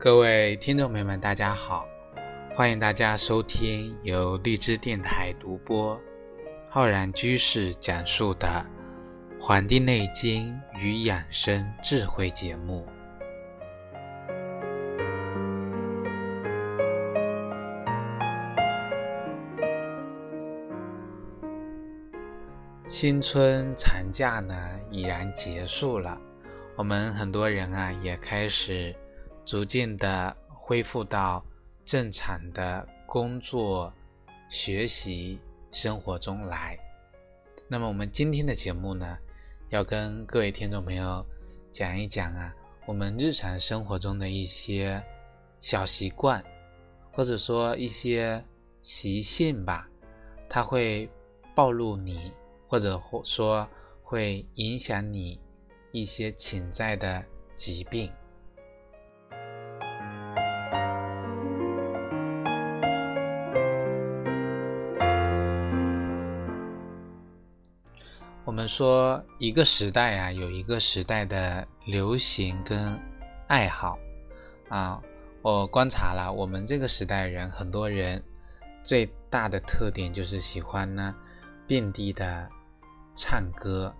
各位听众朋友们，大家好！欢迎大家收听由荔枝电台独播、浩然居士讲述的《黄帝内经与养生智慧》节目。新春长假呢已然结束了，我们很多人啊也开始。逐渐的恢复到正常的工作、学习生活中来。那么，我们今天的节目呢，要跟各位听众朋友讲一讲啊，我们日常生活中的一些小习惯，或者说一些习性吧，它会暴露你，或者说会影响你一些潜在的疾病。我们说一个时代啊，有一个时代的流行跟爱好啊。我观察了我们这个时代人，很多人最大的特点就是喜欢呢遍地的唱歌。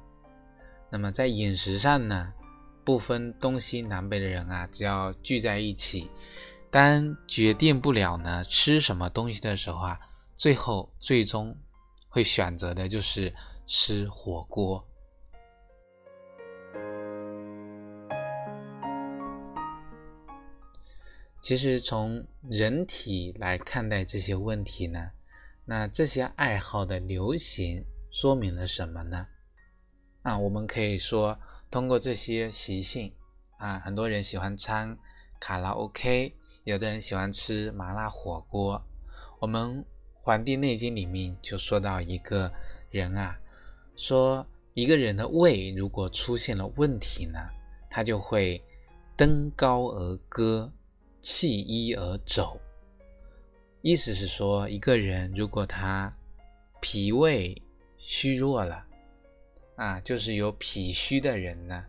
那么在饮食上呢，不分东西南北的人啊，只要聚在一起，当决定不了呢吃什么东西的时候啊，最后最终会选择的就是。吃火锅。其实从人体来看待这些问题呢，那这些爱好的流行说明了什么呢？啊，我们可以说通过这些习性啊，很多人喜欢唱卡拉 OK，有的人喜欢吃麻辣火锅。我们《黄帝内经》里面就说到一个人啊。说一个人的胃如果出现了问题呢，他就会登高而歌，弃衣而走。意思是说，一个人如果他脾胃虚弱了，啊，就是有脾虚的人呢，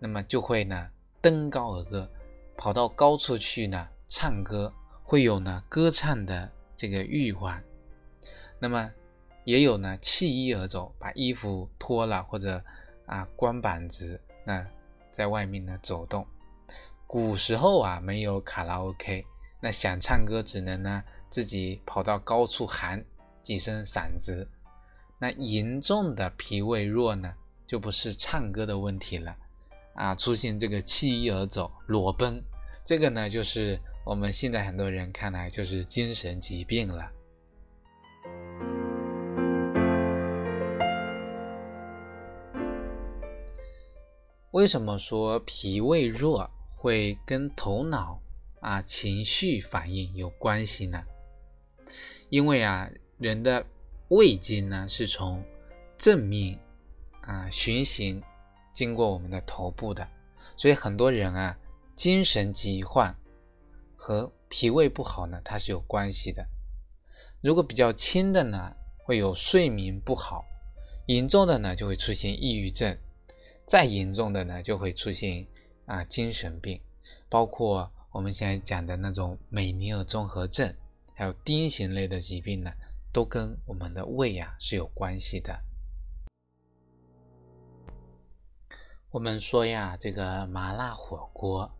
那么就会呢登高而歌，跑到高处去呢唱歌，会有呢歌唱的这个欲望。那么。也有呢，弃衣而走，把衣服脱了，或者啊，光膀子那在外面呢走动。古时候啊，没有卡拉 OK，那想唱歌只能呢自己跑到高处喊几声嗓子。那严重的脾胃弱呢，就不是唱歌的问题了啊，出现这个弃衣而走、裸奔，这个呢就是我们现在很多人看来就是精神疾病了。为什么说脾胃弱会跟头脑啊情绪反应有关系呢？因为啊，人的胃经呢是从正面啊循行经过我们的头部的，所以很多人啊精神疾患和脾胃不好呢它是有关系的。如果比较轻的呢，会有睡眠不好；严重的呢，就会出现抑郁症。再严重的呢，就会出现啊精神病，包括我们现在讲的那种美尼尔综合症，还有癫痫类的疾病呢，都跟我们的胃啊是有关系的。我们说呀，这个麻辣火锅，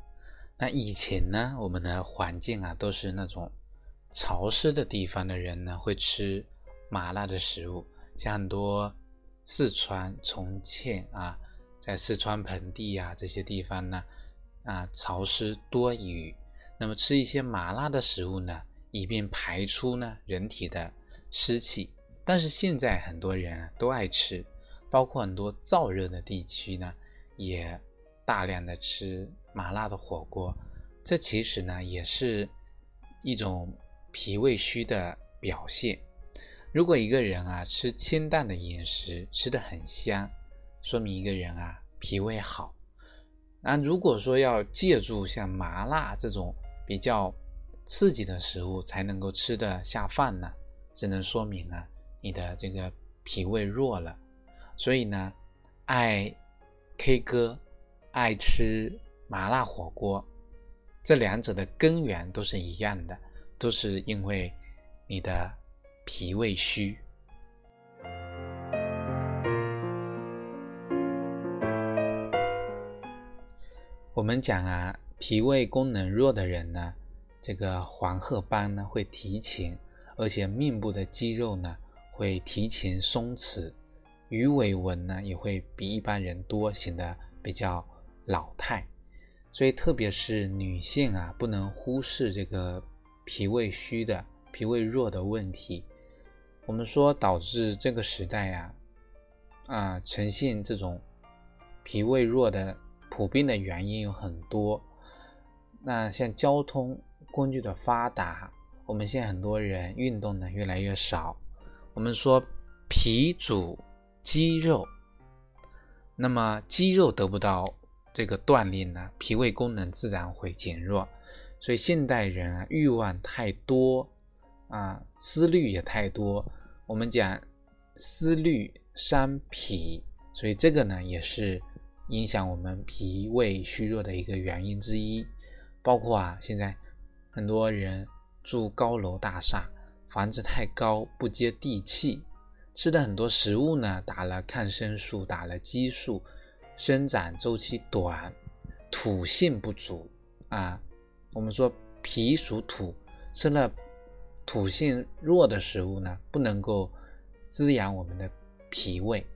那以前呢，我们的环境啊都是那种潮湿的地方的人呢，会吃麻辣的食物，像很多四川、重庆啊。在四川盆地呀这些地方呢，啊潮湿多雨，那么吃一些麻辣的食物呢，以便排出呢人体的湿气。但是现在很多人啊都爱吃，包括很多燥热的地区呢，也大量的吃麻辣的火锅。这其实呢也是一种脾胃虚的表现。如果一个人啊吃清淡的饮食，吃的很香。说明一个人啊脾胃好。那如果说要借助像麻辣这种比较刺激的食物才能够吃得下饭呢，只能说明啊你的这个脾胃弱了。所以呢，爱 K 歌、爱吃麻辣火锅这两者的根源都是一样的，都是因为你的脾胃虚。我们讲啊，脾胃功能弱的人呢，这个黄褐斑呢会提前，而且面部的肌肉呢会提前松弛，鱼尾纹呢也会比一般人多，显得比较老态。所以特别是女性啊，不能忽视这个脾胃虚的、脾胃弱的问题。我们说导致这个时代呀，啊呈现这种脾胃弱的。普遍的原因有很多，那像交通工具的发达，我们现在很多人运动呢越来越少。我们说脾主肌肉，那么肌肉得不到这个锻炼呢，脾胃功能自然会减弱。所以现代人啊，欲望太多啊，思虑也太多。我们讲思虑伤脾，所以这个呢也是。影响我们脾胃虚弱的一个原因之一，包括啊，现在很多人住高楼大厦，房子太高不接地气，吃的很多食物呢打了抗生素，打了激素，生长周期短，土性不足啊。我们说脾属土，吃了土性弱的食物呢，不能够滋养我们的脾胃。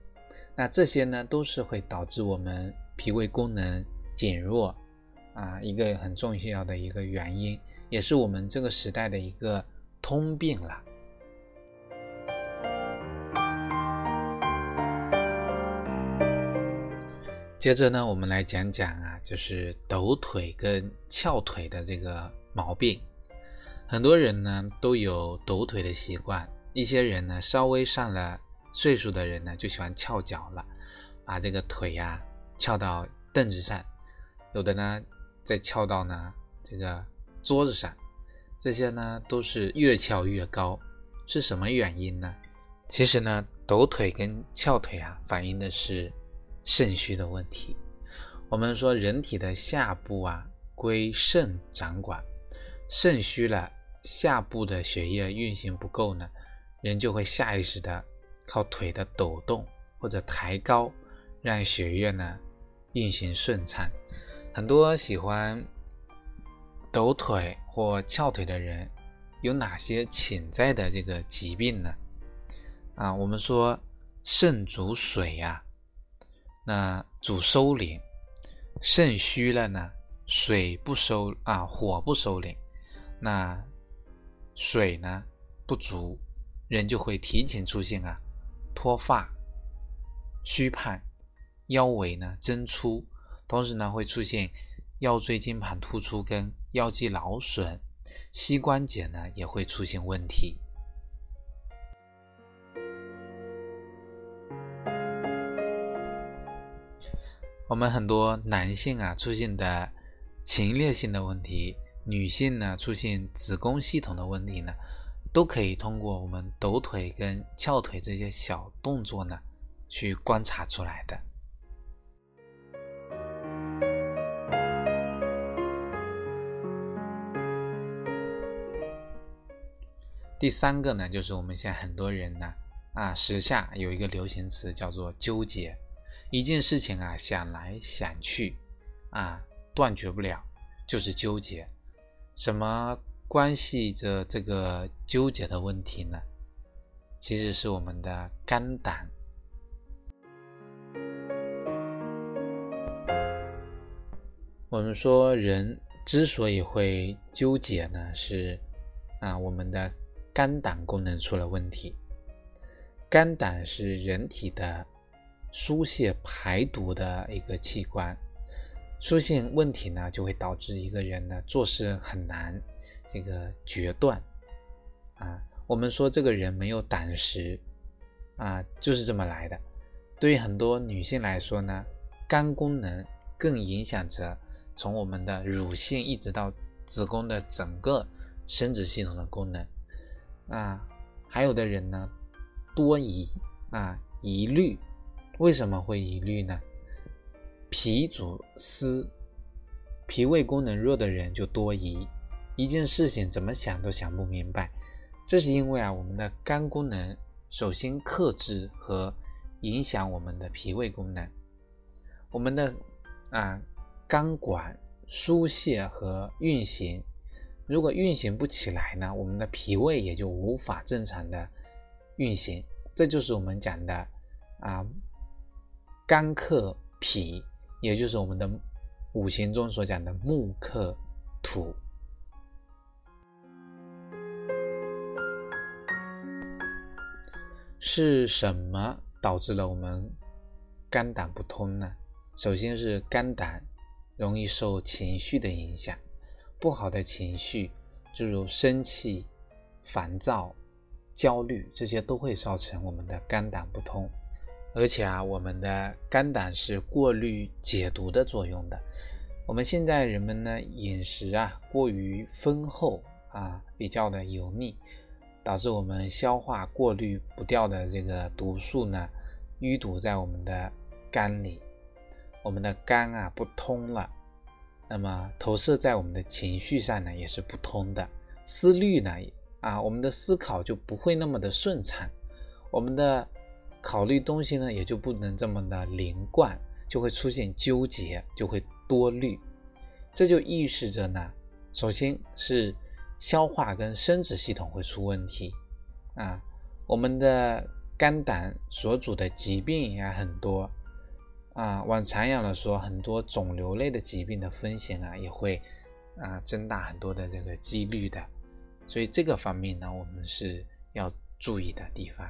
那这些呢，都是会导致我们脾胃功能减弱啊，一个很重要的一个原因，也是我们这个时代的一个通病了。接着呢，我们来讲讲啊，就是抖腿跟翘腿的这个毛病。很多人呢都有抖腿的习惯，一些人呢稍微上了。岁数的人呢，就喜欢翘脚了，把这个腿呀翘到凳子上，有的呢再翘到呢这个桌子上，这些呢都是越翘越高，是什么原因呢？其实呢，抖腿跟翘腿啊，反映的是肾虚的问题。我们说人体的下部啊归肾掌管，肾虚了，下部的血液运行不够呢，人就会下意识的。靠腿的抖动或者抬高，让血液呢运行顺畅。很多喜欢抖腿或翘腿的人，有哪些潜在的这个疾病呢？啊，我们说肾主水呀，那主收敛，肾虚了呢，水不收啊，火不收敛，那水呢不足，人就会提前出现啊。脱发、虚胖、腰围呢增粗，同时呢会出现腰椎间盘突出跟腰肌劳损，膝关节呢也会出现问题。我们很多男性啊出现的前列腺的问题，女性呢出现子宫系统的问题呢。都可以通过我们抖腿跟翘腿这些小动作呢，去观察出来的。第三个呢，就是我们现在很多人呢，啊，时下有一个流行词叫做纠结，一件事情啊，想来想去，啊，断绝不了，就是纠结，什么？关系着这个纠结的问题呢，其实是我们的肝胆。我们说人之所以会纠结呢，是啊，我们的肝胆功能出了问题。肝胆是人体的疏泄排毒的一个器官，出现问题呢，就会导致一个人呢做事很难。这个决断啊，我们说这个人没有胆识啊，就是这么来的。对于很多女性来说呢，肝功能更影响着从我们的乳腺一直到子宫的整个生殖系统的功能啊。还有的人呢，多疑啊，疑虑，为什么会疑虑呢？脾主思脾胃功能弱的人就多疑，一件事情怎么想都想不明白。这是因为啊，我们的肝功能首先克制和影响我们的脾胃功能，我们的啊肝管疏泄和运行，如果运行不起来呢，我们的脾胃也就无法正常的运行。这就是我们讲的啊，肝克脾，也就是我们的五行中所讲的木克土。是什么导致了我们肝胆不通呢？首先是肝胆容易受情绪的影响，不好的情绪，诸如生气、烦躁。焦虑这些都会造成我们的肝胆不通，而且啊，我们的肝胆是过滤解毒的作用的。我们现在人们呢，饮食啊过于丰厚啊，比较的油腻，导致我们消化过滤不掉的这个毒素呢，淤堵在我们的肝里，我们的肝啊不通了，那么投射在我们的情绪上呢，也是不通的，思虑呢。啊，我们的思考就不会那么的顺畅，我们的考虑东西呢也就不能这么的连贯，就会出现纠结，就会多虑。这就预示着呢，首先是消化跟生殖系统会出问题啊，我们的肝胆所主的疾病也很多啊，往长远了说，很多肿瘤类的疾病的风险啊也会啊增大很多的这个几率的。所以这个方面呢，我们是要注意的地方。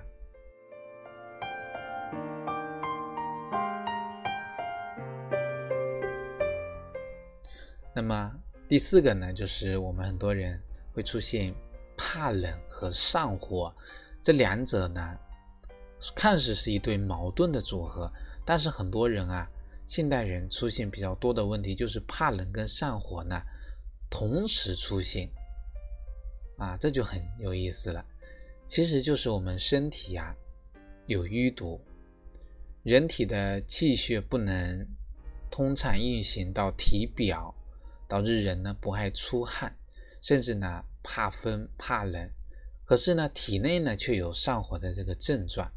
那么第四个呢，就是我们很多人会出现怕冷和上火，这两者呢，看似是一对矛盾的组合，但是很多人啊，现代人出现比较多的问题就是怕冷跟上火呢同时出现。啊，这就很有意思了，其实就是我们身体呀有淤堵，人体的气血不能通畅运行到体表，导致人呢不爱出汗，甚至呢怕风怕冷，可是呢体内呢却有上火的这个症状。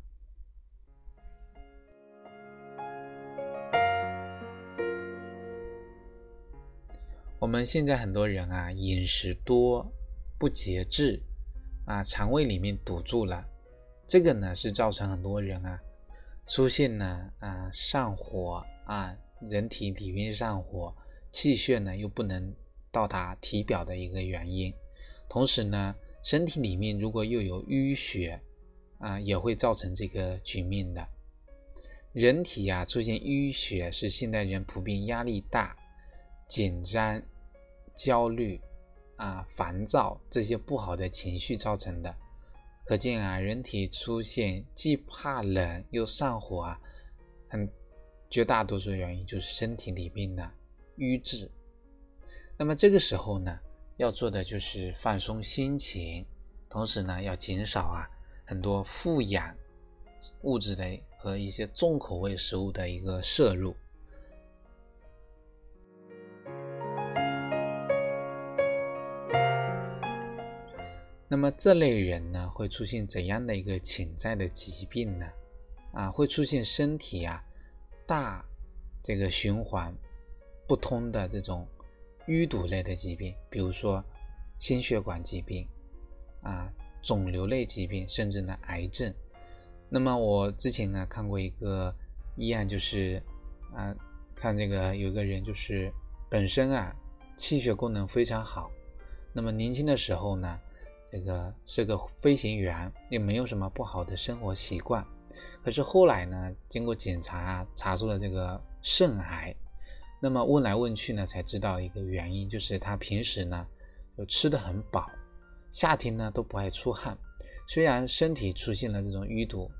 我们现在很多人啊饮食多。不节制啊，肠胃里面堵住了，这个呢是造成很多人啊出现呢啊上火啊，人体里面上火，气血呢又不能到达体表的一个原因。同时呢，身体里面如果又有淤血啊，也会造成这个局面的。人体啊出现淤血是现代人普遍压力大、紧张、焦虑。啊，烦躁这些不好的情绪造成的，可见啊，人体出现既怕冷又上火啊，很绝大多数原因就是身体里面的瘀滞。那么这个时候呢，要做的就是放松心情，同时呢，要减少啊很多负氧物质的和一些重口味食物的一个摄入。那么这类人呢，会出现怎样的一个潜在的疾病呢？啊，会出现身体啊大这个循环不通的这种淤堵类的疾病，比如说心血管疾病啊、肿瘤类疾病，甚至呢癌症。那么我之前啊看过一个医案，就是啊看这个有个人就是本身啊气血功能非常好，那么年轻的时候呢。这个是个飞行员，也没有什么不好的生活习惯。可是后来呢，经过检查啊，查出了这个肾癌。那么问来问去呢，才知道一个原因，就是他平时呢就吃的很饱，夏天呢都不爱出汗。虽然身体出现了这种淤堵，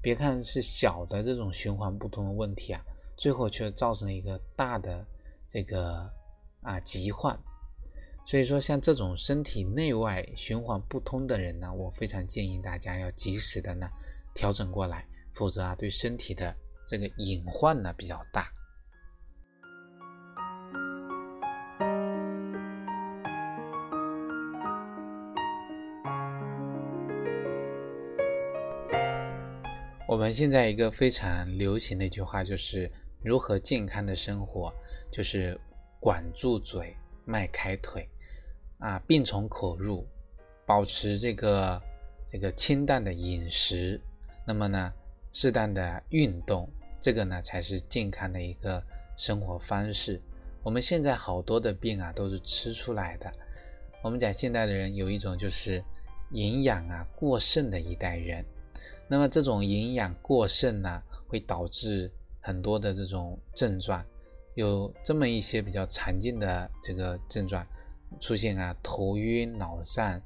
别看是小的这种循环不通的问题啊，最后却造成了一个大的这个啊疾患。所以说，像这种身体内外循环不通的人呢，我非常建议大家要及时的呢调整过来，否则啊，对身体的这个隐患呢比较大。我们现在一个非常流行的一句话就是如何健康的生活，就是管住嘴，迈开腿，啊，病从口入，保持这个这个清淡的饮食，那么呢，适当的运动，这个呢才是健康的一个生活方式。我们现在好多的病啊都是吃出来的。我们讲现代的人有一种就是营养啊过剩的一代人。那么这种营养过剩呢，会导致很多的这种症状，有这么一些比较常见的这个症状出现啊，头晕脑胀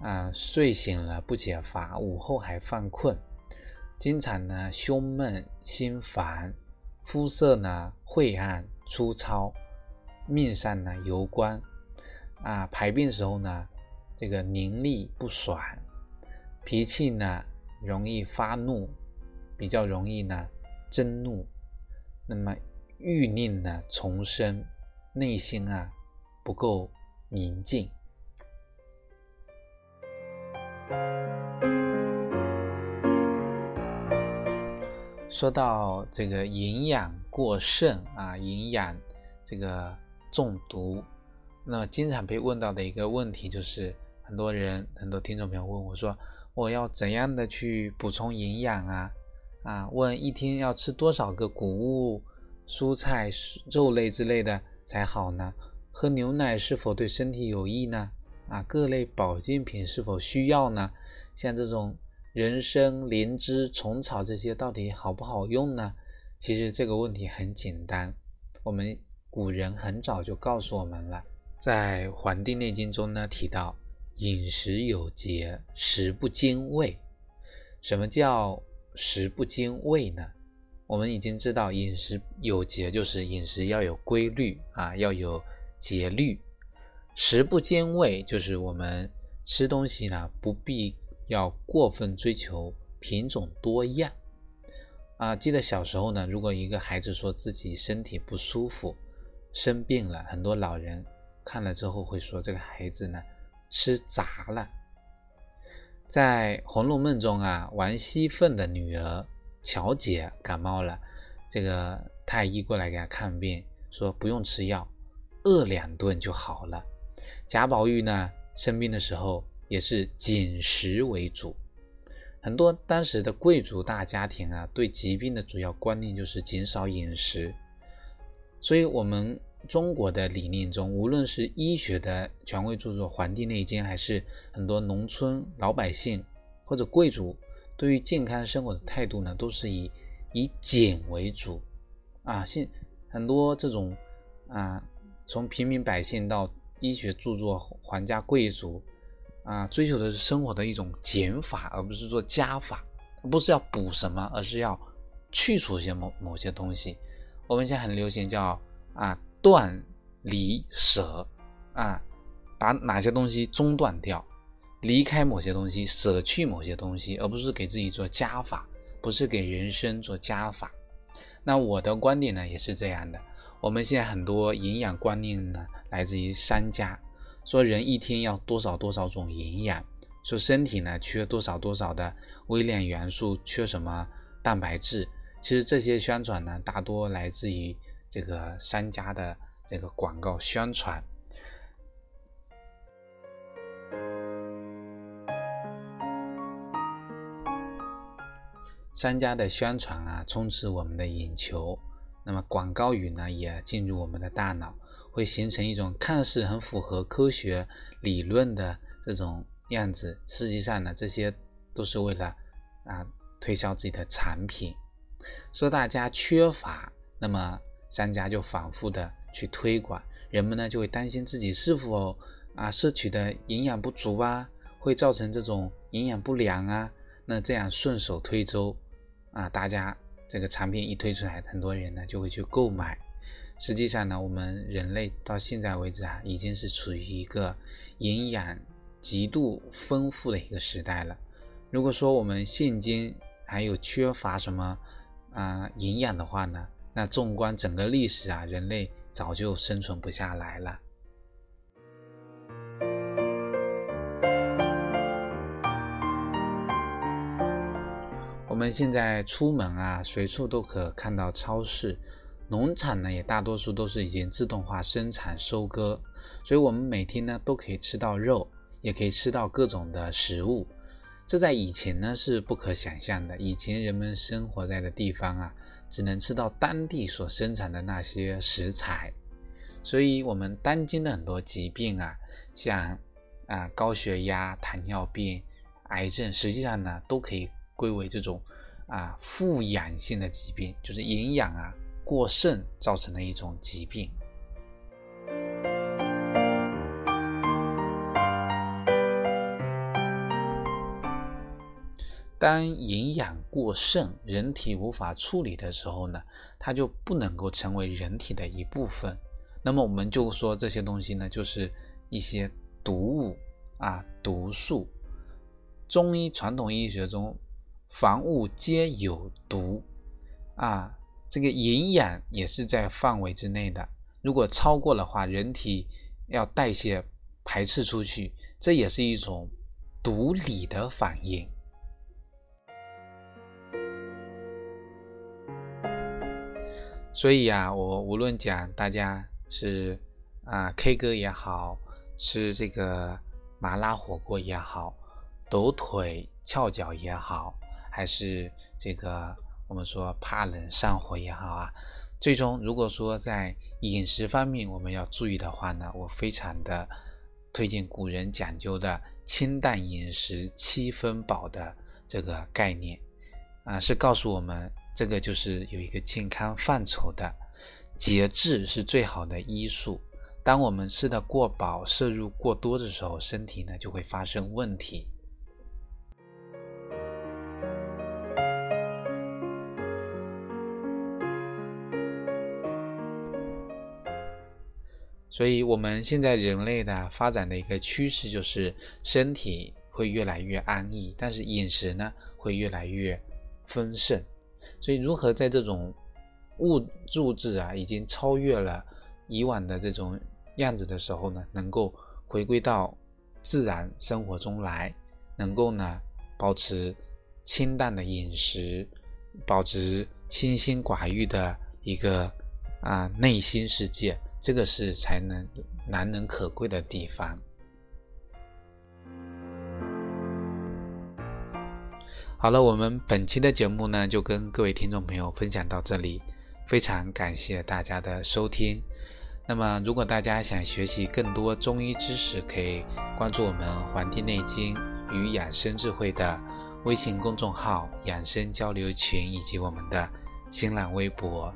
啊，睡醒了不解乏，午后还犯困，经常呢胸闷心烦，肤色呢晦暗粗糙，面上呢油光啊，排便时候呢这个凝腻不爽，脾气呢。容易发怒，比较容易呢震怒，那么欲念呢重生，内心啊不够宁静。说到这个营养过剩啊，营养这个中毒，那经常被问到的一个问题就是，很多人很多听众朋友问我说。我要怎样的去补充营养啊？啊，问一天要吃多少个谷物、蔬菜、肉类之类的才好呢？喝牛奶是否对身体有益呢？啊，各类保健品是否需要呢？像这种人参、灵芝、虫草这些到底好不好用呢？其实这个问题很简单，我们古人很早就告诉我们了，在《黄帝内经》中呢提到。饮食有节，食不精胃。什么叫食不精胃呢？我们已经知道，饮食有节就是饮食要有规律啊，要有节律。食不兼味就是我们吃东西呢，不必要过分追求品种多样啊。记得小时候呢，如果一个孩子说自己身体不舒服、生病了，很多老人看了之后会说这个孩子呢。吃杂了，在《红楼梦》中啊，王熙凤的女儿巧姐感冒了，这个太医过来给她看病，说不用吃药，饿两顿就好了。贾宝玉呢，生病的时候也是紧食为主。很多当时的贵族大家庭啊，对疾病的主要观念就是减少饮食，所以我们。中国的理念中，无论是医学的权威著作《黄帝内经》，还是很多农村老百姓或者贵族对于健康生活的态度呢，都是以以减为主。啊，现很多这种啊，从平民百姓到医学著作、皇家贵族啊，追求的是生活的一种减法，而不是做加法。不是要补什么，而是要去除一些某某些东西。我们现在很流行叫啊。断离舍啊，把哪些东西中断掉，离开某些东西，舍去某些东西，而不是给自己做加法，不是给人生做加法。那我的观点呢，也是这样的。我们现在很多营养观念呢，来自于商家，说人一天要多少多少种营养，说身体呢缺多少多少的微量元素，缺什么蛋白质。其实这些宣传呢，大多来自于。这个商家的这个广告宣传，商家的宣传啊，充斥我们的眼球。那么广告语呢，也进入我们的大脑，会形成一种看似很符合科学理论的这种样子。实际上呢，这些都是为了啊推销自己的产品。说大家缺乏，那么。商家就反复的去推广，人们呢就会担心自己是否啊摄取的营养不足啊，会造成这种营养不良啊。那这样顺手推舟啊，大家这个产品一推出来，很多人呢就会去购买。实际上呢，我们人类到现在为止啊，已经是处于一个营养极度丰富的一个时代了。如果说我们现今还有缺乏什么啊营养的话呢？那纵观整个历史啊，人类早就生存不下来了。我们现在出门啊，随处都可看到超市。农场呢，也大多数都是已经自动化生产收割，所以我们每天呢都可以吃到肉，也可以吃到各种的食物。这在以前呢是不可想象的。以前人们生活在的地方啊，只能吃到当地所生产的那些食材，所以我们当今的很多疾病啊，像啊高血压、糖尿病、癌症，实际上呢都可以归为这种啊富氧性的疾病，就是营养啊过剩造成的一种疾病。当营养过剩，人体无法处理的时候呢，它就不能够成为人体的一部分。那么我们就说这些东西呢，就是一些毒物啊、毒素。中医传统医学中，凡物皆有毒啊，这个营养也是在范围之内的。如果超过的话，人体要代谢排斥出去，这也是一种毒理的反应。所以啊，我无论讲大家是啊 K 歌也好，吃这个麻辣火锅也好，抖腿翘脚也好，还是这个我们说怕冷上火也好啊，最终如果说在饮食方面我们要注意的话呢，我非常的推荐古人讲究的清淡饮食七分饱的这个概念啊，是告诉我们。这个就是有一个健康范畴的节制是最好的医术。当我们吃的过饱、摄入过多的时候，身体呢就会发生问题。所以，我们现在人类的发展的一个趋势就是身体会越来越安逸，但是饮食呢会越来越丰盛。所以，如何在这种物物质啊已经超越了以往的这种样子的时候呢，能够回归到自然生活中来，能够呢保持清淡的饮食，保持清心寡欲的一个啊内心世界，这个是才能难能可贵的地方。好了，我们本期的节目呢，就跟各位听众朋友分享到这里，非常感谢大家的收听。那么，如果大家想学习更多中医知识，可以关注我们《黄帝内经与养生智慧》的微信公众号、养生交流群以及我们的新浪微博。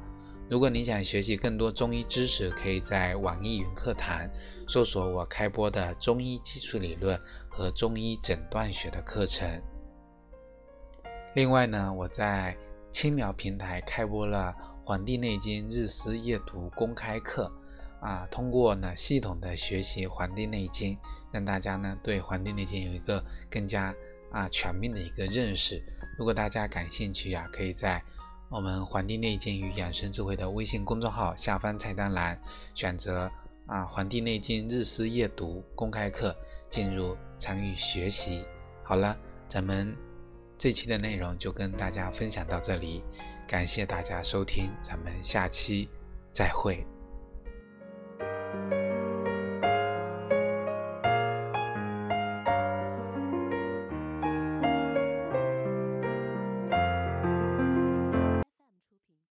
如果你想学习更多中医知识，可以在网易云课堂搜索我开播的中医基础理论和中医诊断学的课程。另外呢，我在青鸟平台开播了《黄帝内经日思夜读》公开课，啊，通过呢系统的学习《黄帝内经》，让大家呢对《黄帝内经》有一个更加啊全面的一个认识。如果大家感兴趣呀，可以在我们《黄帝内经与养生智慧》的微信公众号下方菜单栏选择啊《黄帝内经日思夜读》公开课，进入参与学习。好了，咱们。这期的内容就跟大家分享到这里，感谢大家收听，咱们下期再会。